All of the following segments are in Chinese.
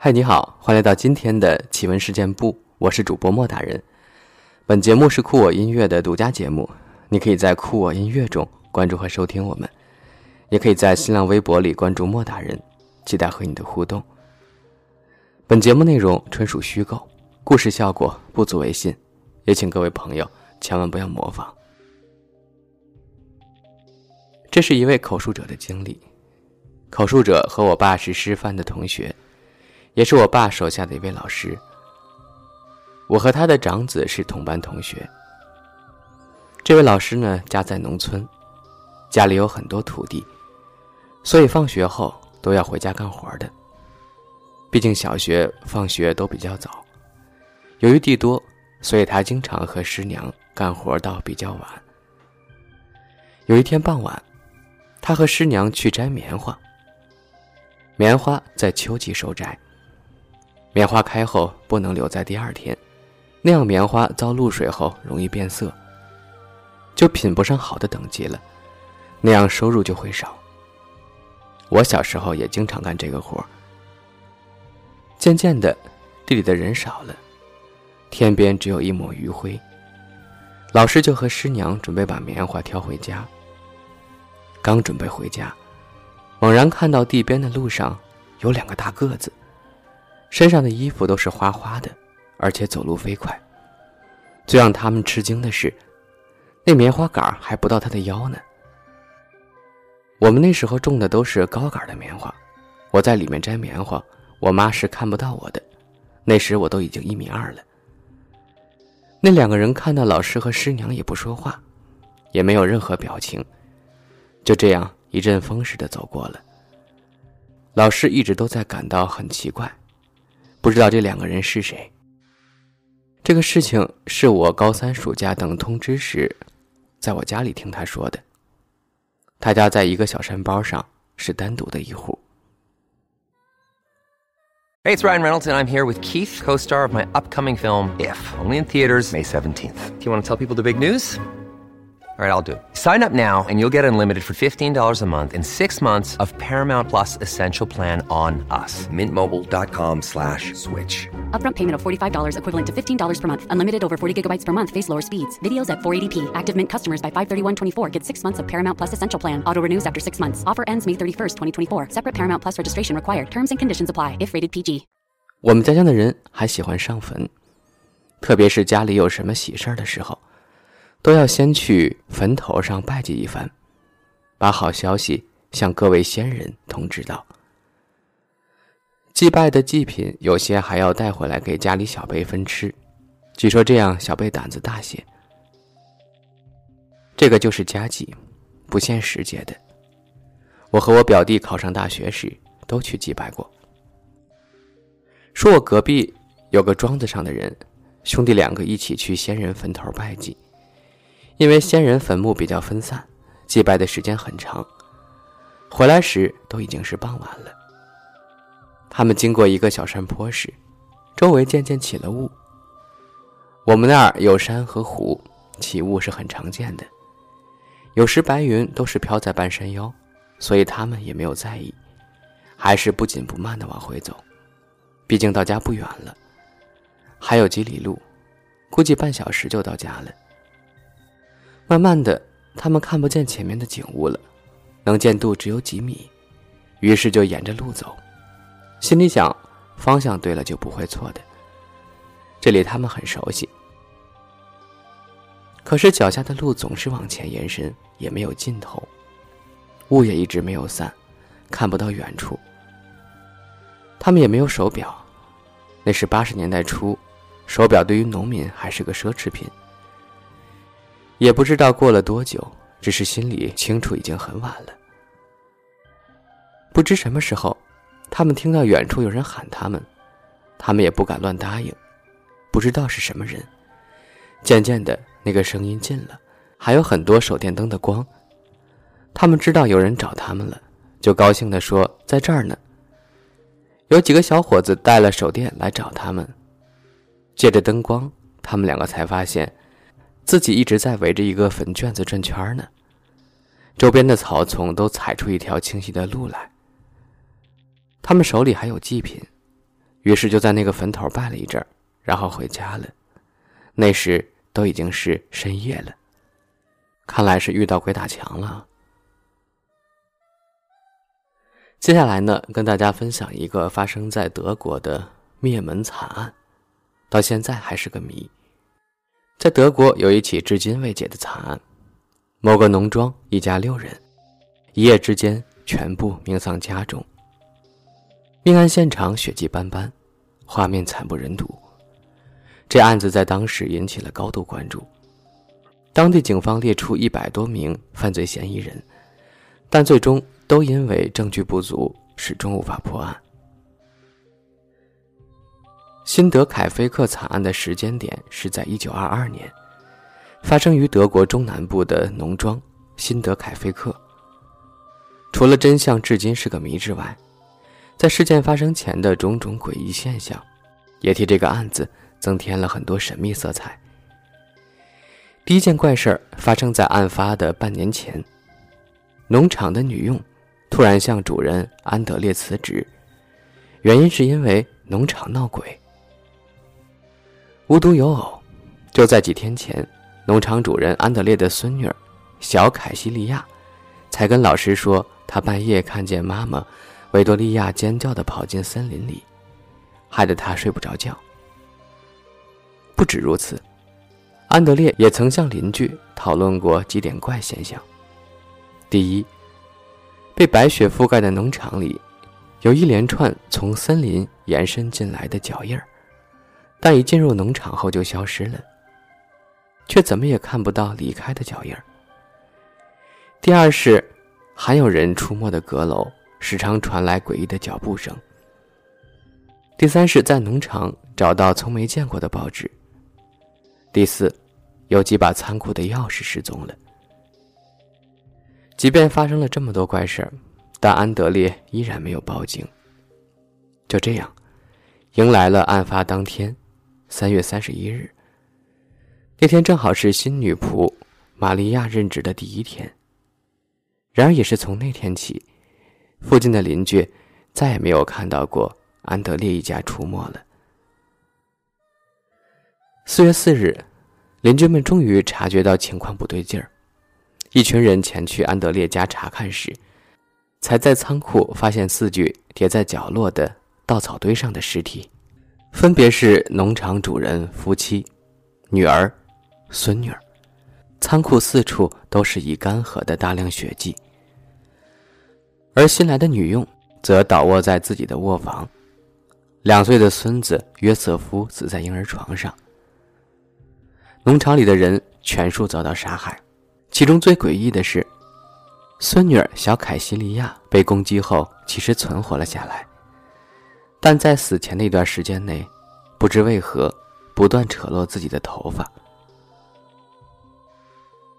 嗨，你好，欢迎来到今天的奇闻事件部，我是主播莫大人。本节目是酷我音乐的独家节目，你可以在酷我音乐中关注和收听我们，也可以在新浪微博里关注莫大人，期待和你的互动。本节目内容纯属虚构，故事效果不足为信，也请各位朋友千万不要模仿。这是一位口述者的经历，口述者和我爸是师范的同学，也是我爸手下的一位老师。我和他的长子是同班同学。这位老师呢，家在农村，家里有很多土地，所以放学后都要回家干活的。毕竟小学放学都比较早，由于地多，所以他经常和师娘干活到比较晚。有一天傍晚。他和师娘去摘棉花。棉花在秋季收摘。棉花开后不能留在第二天，那样棉花遭露水后容易变色，就品不上好的等级了，那样收入就会少。我小时候也经常干这个活渐渐的，地里的人少了，天边只有一抹余晖。老师就和师娘准备把棉花挑回家。刚准备回家，猛然看到地边的路上有两个大个子，身上的衣服都是花花的，而且走路飞快。最让他们吃惊的是，那棉花杆还不到他的腰呢。我们那时候种的都是高杆的棉花，我在里面摘棉花，我妈是看不到我的。那时我都已经一米二了。那两个人看到老师和师娘也不说话，也没有任何表情。就这样一阵风似的走过了。老师一直都在感到很奇怪，不知道这两个人是谁。这个事情是我高三暑假等通知时，在我家里听他说的。他家在一个小山包上，是单独的一户。Hey, it's Ryan Reynolds, and I'm here with Keith, co-star of my upcoming film If, only in theaters May 17th. Do you want to tell people the big news? All right, I'll do it. Sign up now and you'll get unlimited for $15 a month in six months of Paramount Plus Essential Plan on us. Mintmobile.com slash switch. Upfront payment of $45 equivalent to $15 per month. Unlimited over 40 gigabytes per month. Face lower speeds. Videos at 480p. Active Mint customers by 531.24 get six months of Paramount Plus Essential Plan. Auto renews after six months. Offer ends May 31st, 2024. Separate Paramount Plus registration required. Terms and conditions apply if rated PG. 我们家乡的人还喜欢上坟，特别是家里有什么喜事儿的时候。 都要先去坟头上拜祭一番，把好消息向各位先人通知到。祭拜的祭品有些还要带回来给家里小辈分吃，据说这样小辈胆子大些。这个就是家祭，不限时节的。我和我表弟考上大学时都去祭拜过。说我隔壁有个庄子上的人，兄弟两个一起去先人坟头拜祭。因为先人坟墓比较分散，祭拜的时间很长，回来时都已经是傍晚了。他们经过一个小山坡时，周围渐渐起了雾。我们那儿有山和湖，起雾是很常见的，有时白云都是飘在半山腰，所以他们也没有在意，还是不紧不慢的往回走。毕竟到家不远了，还有几里路，估计半小时就到家了。慢慢的，他们看不见前面的景物了，能见度只有几米，于是就沿着路走，心里想，方向对了就不会错的。这里他们很熟悉，可是脚下的路总是往前延伸，也没有尽头，雾也一直没有散，看不到远处。他们也没有手表，那是八十年代初，手表对于农民还是个奢侈品。也不知道过了多久，只是心里清楚，已经很晚了。不知什么时候，他们听到远处有人喊他们，他们也不敢乱答应，不知道是什么人。渐渐的，那个声音近了，还有很多手电灯的光。他们知道有人找他们了，就高兴地说：“在这儿呢。”有几个小伙子带了手电来找他们，借着灯光，他们两个才发现。自己一直在围着一个坟圈子转圈呢，周边的草丛都踩出一条清晰的路来。他们手里还有祭品，于是就在那个坟头拜了一阵然后回家了。那时都已经是深夜了，看来是遇到鬼打墙了。接下来呢，跟大家分享一个发生在德国的灭门惨案，到现在还是个谜。在德国有一起至今未解的惨案，某个农庄一家六人，一夜之间全部命丧家中。命案现场血迹斑斑，画面惨不忍睹。这案子在当时引起了高度关注，当地警方列出一百多名犯罪嫌疑人，但最终。都因为证据不足，始终无法破案。辛德凯菲克惨案的时间点是在一九二二年，发生于德国中南部的农庄辛德凯菲克。除了真相至今是个谜之外，在事件发生前的种种诡异现象，也替这个案子增添了很多神秘色彩。第一件怪事儿发生在案发的半年前，农场的女佣。突然向主人安德烈辞职，原因是因为农场闹鬼。无独有偶，就在几天前，农场主人安德烈的孙女小凯西利亚，才跟老师说，他半夜看见妈妈维多利亚尖叫的跑进森林里，害得他睡不着觉。不止如此，安德烈也曾向邻居讨论过几点怪现象：第一，被白雪覆盖的农场里，有一连串从森林延伸进来的脚印儿，但一进入农场后就消失了，却怎么也看不到离开的脚印。第二是，还有人出没的阁楼时常传来诡异的脚步声。第三是，在农场找到从没见过的报纸。第四，有几把仓库的钥匙失踪了。即便发生了这么多怪事，但安德烈依然没有报警。就这样，迎来了案发当天，三月三十一日。那天正好是新女仆玛利亚任职的第一天。然而，也是从那天起，附近的邻居再也没有看到过安德烈一家出没了。四月四日，邻居们终于察觉到情况不对劲儿。一群人前去安德烈家查看时，才在仓库发现四具叠在角落的稻草堆上的尸体，分别是农场主人夫妻、女儿、孙女儿。仓库四处都是已干涸的大量血迹，而新来的女佣则倒卧在自己的卧房，两岁的孙子约瑟夫死在婴儿床上。农场里的人全数遭到杀害。其中最诡异的是，孙女儿小凯西利亚被攻击后，其实存活了下来，但在死前那段时间内，不知为何不断扯落自己的头发。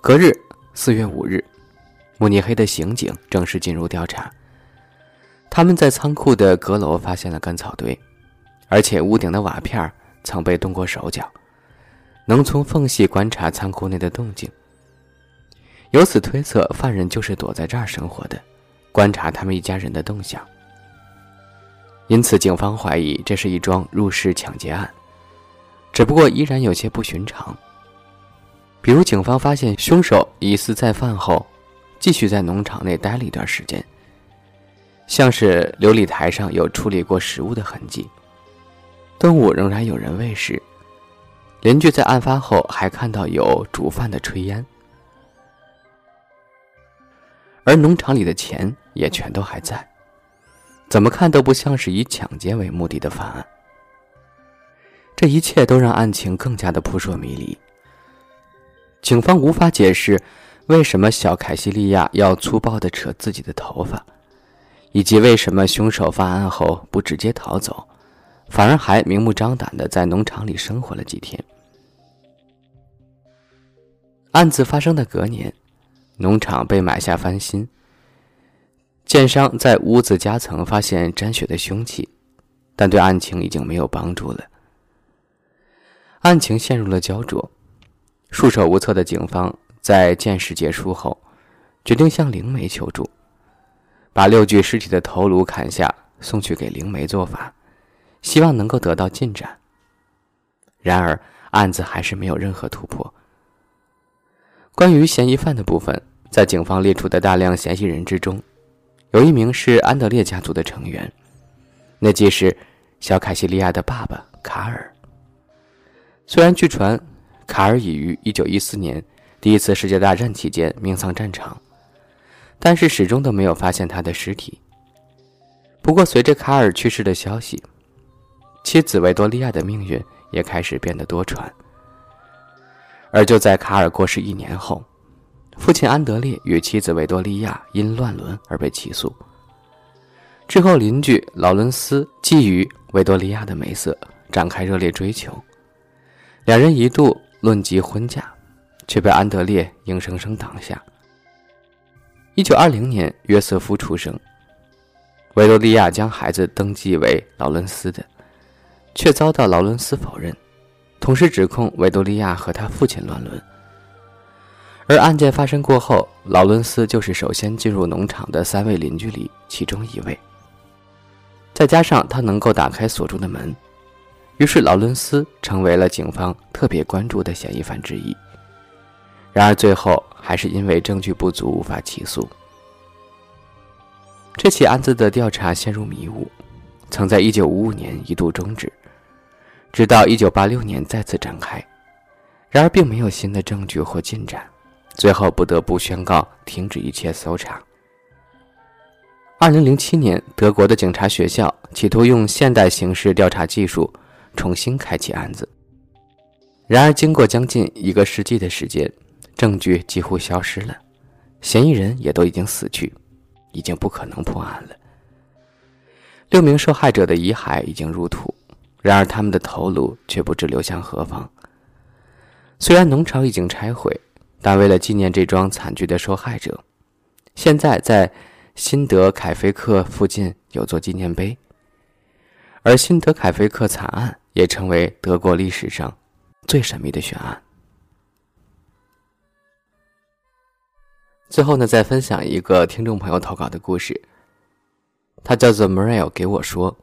隔日，四月五日，慕尼黑的刑警正式进入调查。他们在仓库的阁楼发现了干草堆，而且屋顶的瓦片曾被动过手脚，能从缝隙观察仓库内的动静。由此推测，犯人就是躲在这儿生活的，观察他们一家人的动向。因此，警方怀疑这是一桩入室抢劫案，只不过依然有些不寻常。比如，警方发现凶手疑似在犯后，继续在农场内待了一段时间，像是琉璃台上有处理过食物的痕迹，顿悟仍然有人喂食。邻居在案发后还看到有煮饭的炊烟。而农场里的钱也全都还在，怎么看都不像是以抢劫为目的的犯案。这一切都让案情更加的扑朔迷离。警方无法解释为什么小凯西利亚要粗暴的扯自己的头发，以及为什么凶手犯案后不直接逃走，反而还明目张胆的在农场里生活了几天。案子发生的隔年。农场被买下翻新，剑商在屋子夹层发现沾血的凶器，但对案情已经没有帮助了。案情陷入了焦灼，束手无策的警方在见识结束后，决定向灵媒求助，把六具尸体的头颅砍下送去给灵媒做法，希望能够得到进展。然而，案子还是没有任何突破。关于嫌疑犯的部分，在警方列出的大量嫌疑人之中，有一名是安德烈家族的成员，那即是小凯西利亚的爸爸卡尔。虽然据传，卡尔已于1914年第一次世界大战期间命丧战场，但是始终都没有发现他的尸体。不过，随着卡尔去世的消息，妻子维多利亚的命运也开始变得多舛。而就在卡尔过世一年后，父亲安德烈与妻子维多利亚因乱伦而被起诉。之后，邻居劳伦斯觊觎维多利亚的美色，展开热烈追求。两人一度论及婚嫁，却被安德烈硬生生挡下。一九二零年，约瑟夫出生。维多利亚将孩子登记为劳伦斯的，却遭到劳伦斯否认，同时指控维多利亚和他父亲乱伦。而案件发生过后，劳伦斯就是首先进入农场的三位邻居里其中一位。再加上他能够打开锁住的门，于是劳伦斯成为了警方特别关注的嫌疑犯之一。然而最后还是因为证据不足无法起诉。这起案子的调查陷入迷雾，曾在1955年一度终止，直到1986年再次展开，然而并没有新的证据或进展，最后不得不宣告停止一切搜查。2007年，德国的警察学校企图用现代刑事调查技术重新开启案子，然而经过将近一个世纪的时间，证据几乎消失了，嫌疑人也都已经死去。已经不可能破案了。六名受害者的遗骸已经入土，然而他们的头颅却不知流向何方。虽然农场已经拆毁，但为了纪念这桩惨剧的受害者，现在在辛德凯菲克附近有座纪念碑。而辛德凯菲克惨案也成为德国历史上最神秘的悬案。最后呢，再分享一个听众朋友投稿的故事。他叫做 Mariel，给我说，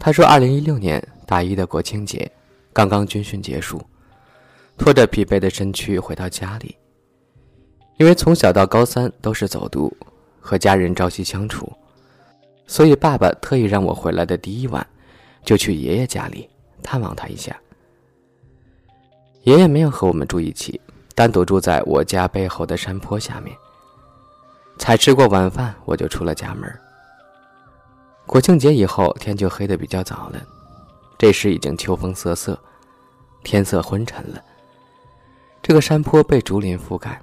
他说，二零一六年大一的国庆节，刚刚军训结束，拖着疲惫的身躯回到家里。因为从小到高三都是走读，和家人朝夕相处，所以爸爸特意让我回来的第一晚，就去爷爷家里探望他一下。爷爷没有和我们住一起。单独住在我家背后的山坡下面。才吃过晚饭，我就出了家门。国庆节以后，天就黑得比较早了，这时已经秋风瑟瑟，天色昏沉了。这个山坡被竹林覆盖，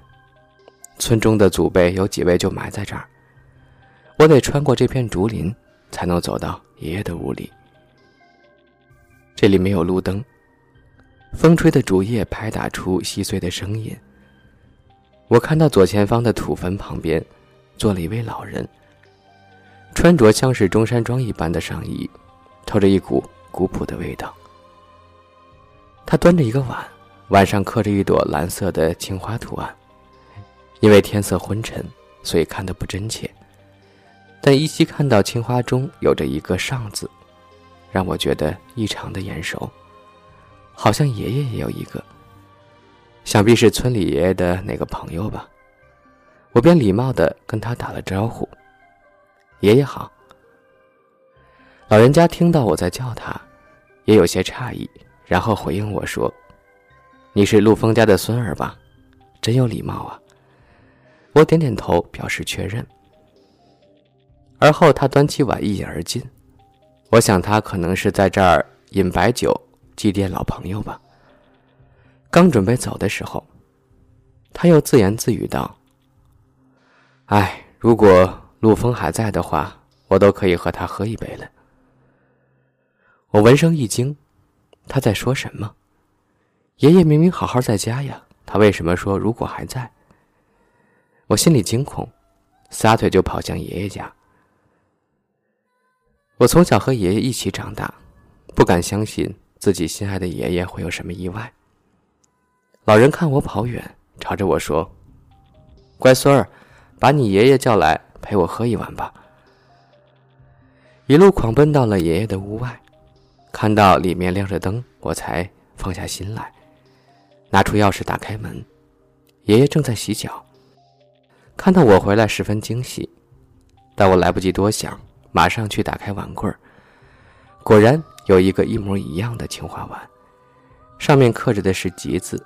村中的祖辈有几位就埋在这儿。我得穿过这片竹林，才能走到爷爷的屋里。这里没有路灯。风吹的竹叶拍打出细碎的声音。我看到左前方的土坟旁边，坐了一位老人，穿着像是中山装一般的上衣，透着一股古朴的味道。他端着一个碗，碗上刻着一朵蓝色的青花图案。因为天色昏沉，所以看得不真切，但依稀看到青花中有着一个“上”字，让我觉得异常的眼熟。好像爷爷也有一个，想必是村里爷爷的那个朋友吧。我便礼貌的跟他打了招呼：“爷爷好。”老人家听到我在叫他，也有些诧异，然后回应我说：“你是陆峰家的孙儿吧？真有礼貌啊。”我点点头表示确认。而后他端起碗一饮而尽，我想他可能是在这儿饮白酒。祭奠老朋友吧。刚准备走的时候，他又自言自语道：“哎，如果陆峰还在的话，我都可以和他喝一杯了。”我闻声一惊，他在说什么？爷爷明明好好在家呀，他为什么说如果还在？我心里惊恐，撒腿就跑向爷爷家。我从小和爷爷一起长大，不敢相信。自己心爱的爷爷会有什么意外？老人看我跑远，朝着我说：“乖孙儿，把你爷爷叫来陪我喝一碗吧。”一路狂奔到了爷爷的屋外，看到里面亮着灯，我才放下心来，拿出钥匙打开门。爷爷正在洗脚，看到我回来十分惊喜，但我来不及多想，马上去打开碗柜果然有一个一模一样的青花碗，上面刻着的是“吉”字。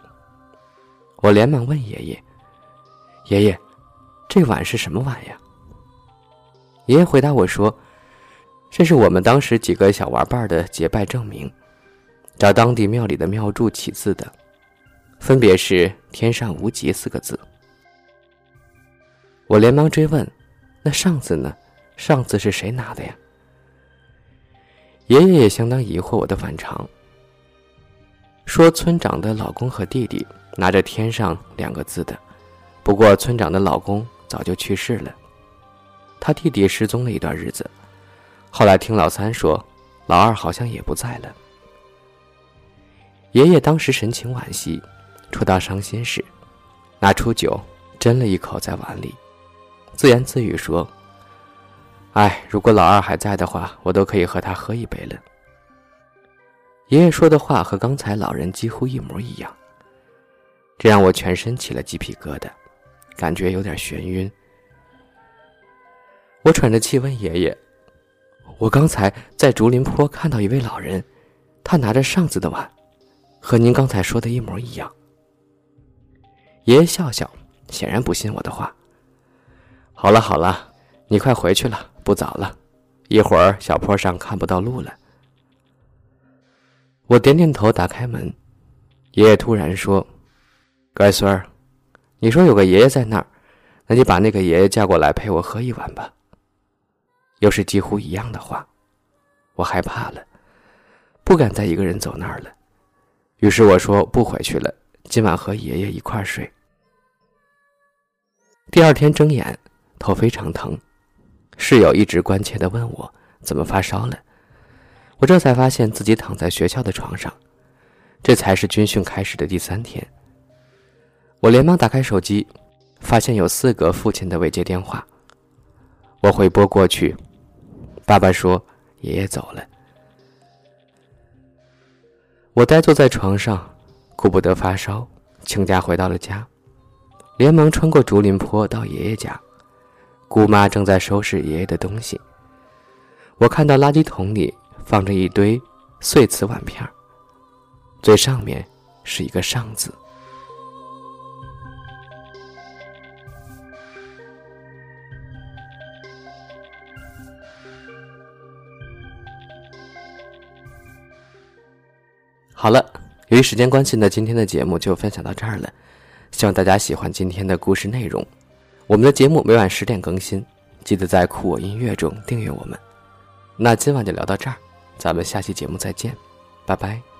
我连忙问爷爷：“爷爷，这碗是什么碗呀？”爷爷回答我说：“这是我们当时几个小玩伴的结拜证明，找当地庙里的庙祝起字的。”分别是“天上无极”四个字。我连忙追问：“那上次呢？上次是谁拿的呀？”爷爷也相当疑惑我的反常，说：“村长的老公和弟弟拿着‘天上’两个字的，不过村长的老公早就去世了，他弟弟失踪了一段日子，后来听老三说，老二好像也不在了。”爷爷当时神情惋惜。触到伤心时，拿出酒斟了一口在碗里，自言自语说：“哎，如果老二还在的话，我都可以和他喝一杯了。”爷爷说的话和刚才老人几乎一模一样，这让我全身起了鸡皮疙瘩，感觉有点眩晕。我喘着气问爷爷：“我刚才在竹林坡看到一位老人，他拿着上次的碗，和您刚才说的一模一样。”爷爷笑笑，显然不信我的话。好了好了，你快回去了，不早了，一会儿小坡上看不到路了。我点点头，打开门。爷爷突然说：“乖孙儿，你说有个爷爷在那儿，那你把那个爷爷叫过来陪我喝一碗吧。”又是几乎一样的话，我害怕了，不敢再一个人走那儿了。于是我说：“不回去了。”今晚和爷爷一块睡。第二天睁眼，头非常疼，室友一直关切的问我怎么发烧了。我这才发现自己躺在学校的床上，这才是军训开始的第三天。我连忙打开手机，发现有四个父亲的未接电话。我回拨过去，爸爸说爷爷走了。我呆坐在床上。顾不得发烧，请假回到了家，连忙穿过竹林坡到爷爷家。姑妈正在收拾爷爷的东西。我看到垃圾桶里放着一堆碎瓷碗片最上面是一个“上”字。好了。由于时间关系呢，今天的节目就分享到这儿了。希望大家喜欢今天的故事内容。我们的节目每晚十点更新，记得在酷我音乐中订阅我们。那今晚就聊到这儿，咱们下期节目再见，拜拜。